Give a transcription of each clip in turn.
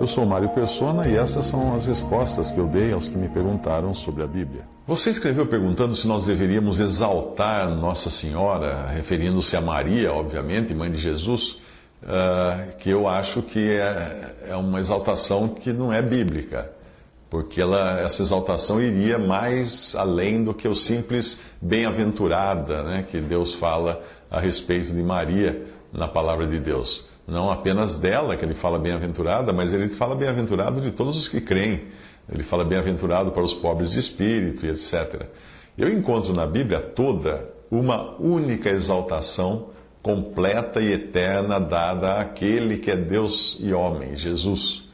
Eu sou Mário Persona e essas são as respostas que eu dei aos que me perguntaram sobre a Bíblia. Você escreveu perguntando se nós deveríamos exaltar Nossa Senhora, referindo-se a Maria, obviamente, mãe de Jesus, uh, que eu acho que é, é uma exaltação que não é bíblica porque ela, essa exaltação iria mais além do que o simples bem-aventurada né, que Deus fala a respeito de Maria na palavra de Deus. Não apenas dela que ele fala bem-aventurada, mas ele fala bem-aventurado de todos os que creem. Ele fala bem-aventurado para os pobres de espírito e etc. Eu encontro na Bíblia toda uma única exaltação completa e eterna dada àquele que é Deus e homem, Jesus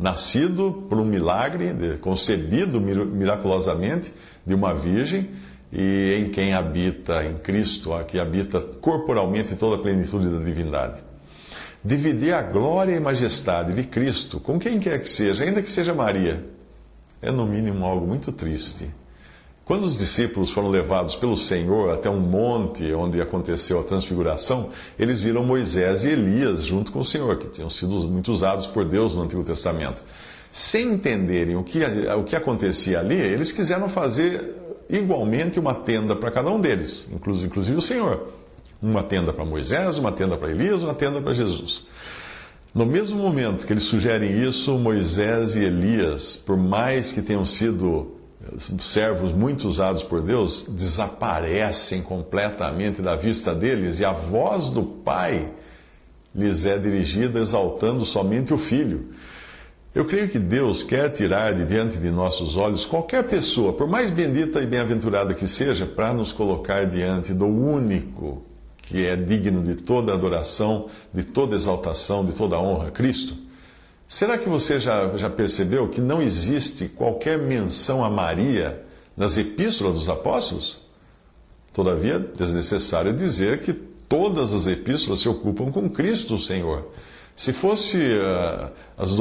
nascido por um milagre, concebido miraculosamente de uma virgem, e em quem habita, em Cristo, que habita corporalmente toda a plenitude da divindade. Dividir a glória e majestade de Cristo com quem quer que seja, ainda que seja Maria, é no mínimo algo muito triste. Quando os discípulos foram levados pelo Senhor até um monte onde aconteceu a transfiguração, eles viram Moisés e Elias junto com o Senhor, que tinham sido muito usados por Deus no Antigo Testamento. Sem entenderem o que, o que acontecia ali, eles quiseram fazer igualmente uma tenda para cada um deles, inclusive o Senhor. Uma tenda para Moisés, uma tenda para Elias, uma tenda para Jesus. No mesmo momento que eles sugerem isso, Moisés e Elias, por mais que tenham sido servos muito usados por Deus desaparecem completamente da vista deles e a voz do Pai lhes é dirigida exaltando somente o Filho. Eu creio que Deus quer tirar de diante de nossos olhos qualquer pessoa, por mais bendita e bem-aventurada que seja, para nos colocar diante do único que é digno de toda adoração, de toda exaltação, de toda honra, Cristo. Será que você já, já percebeu que não existe qualquer menção a Maria nas epístolas dos apóstolos? Todavia, é desnecessário dizer que todas as epístolas se ocupam com Cristo, o Senhor. Se fosse uh, as,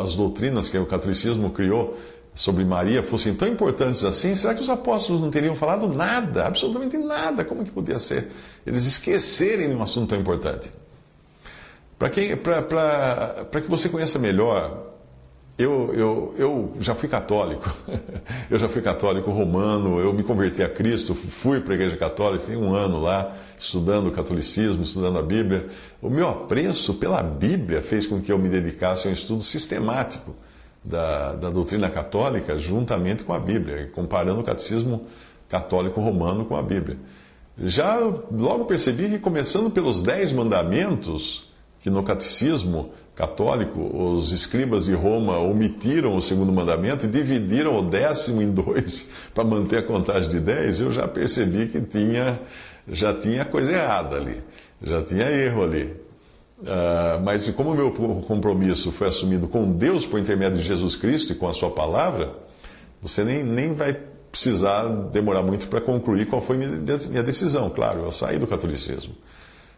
as doutrinas que o catolicismo criou sobre Maria fossem tão importantes assim, será que os apóstolos não teriam falado nada, absolutamente nada? Como que podia ser? Eles esquecerem de um assunto tão importante. Para que você conheça melhor, eu, eu, eu já fui católico, eu já fui católico romano, eu me converti a Cristo, fui para a Igreja Católica, fiquei um ano lá estudando o catolicismo, estudando a Bíblia. O meu apreço pela Bíblia fez com que eu me dedicasse a um estudo sistemático da, da doutrina católica juntamente com a Bíblia, comparando o catecismo católico romano com a Bíblia. Já logo percebi que, começando pelos Dez Mandamentos, que no catecismo católico os escribas de Roma omitiram o segundo mandamento e dividiram o décimo em dois para manter a contagem de dez, eu já percebi que tinha, já tinha coisa errada ali, já tinha erro ali. Uh, mas como o meu compromisso foi assumido com Deus por intermédio de Jesus Cristo e com a sua palavra, você nem, nem vai precisar demorar muito para concluir qual foi minha decisão. Claro, eu saí do catolicismo.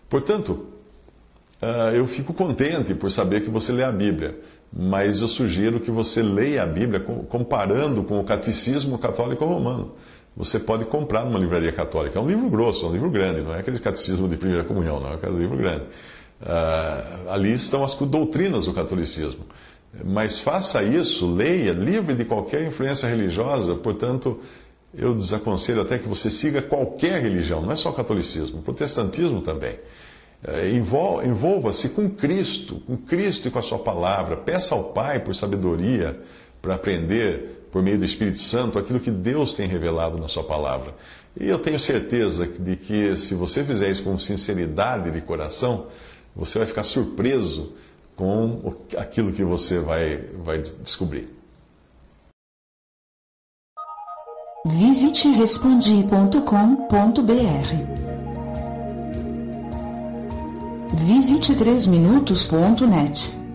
Portanto, Uh, eu fico contente por saber que você lê a Bíblia, mas eu sugiro que você leia a Bíblia comparando com o Catecismo Católico Romano. Você pode comprar numa livraria católica. É um livro grosso, é um livro grande, não é aquele catecismo de primeira comunhão, não, é aquele livro grande. Uh, ali estão as doutrinas do catolicismo. Mas faça isso, leia, livre de qualquer influência religiosa, portanto, eu desaconselho até que você siga qualquer religião, não é só o catolicismo, o protestantismo também. É, envolva-se com Cristo, com Cristo e com a Sua palavra. Peça ao Pai por sabedoria para aprender, por meio do Espírito Santo, aquilo que Deus tem revelado na Sua palavra. E eu tenho certeza de que, se você fizer isso com sinceridade de coração, você vai ficar surpreso com aquilo que você vai, vai descobrir. Visite respondi.com.br Visite 3minutos.net.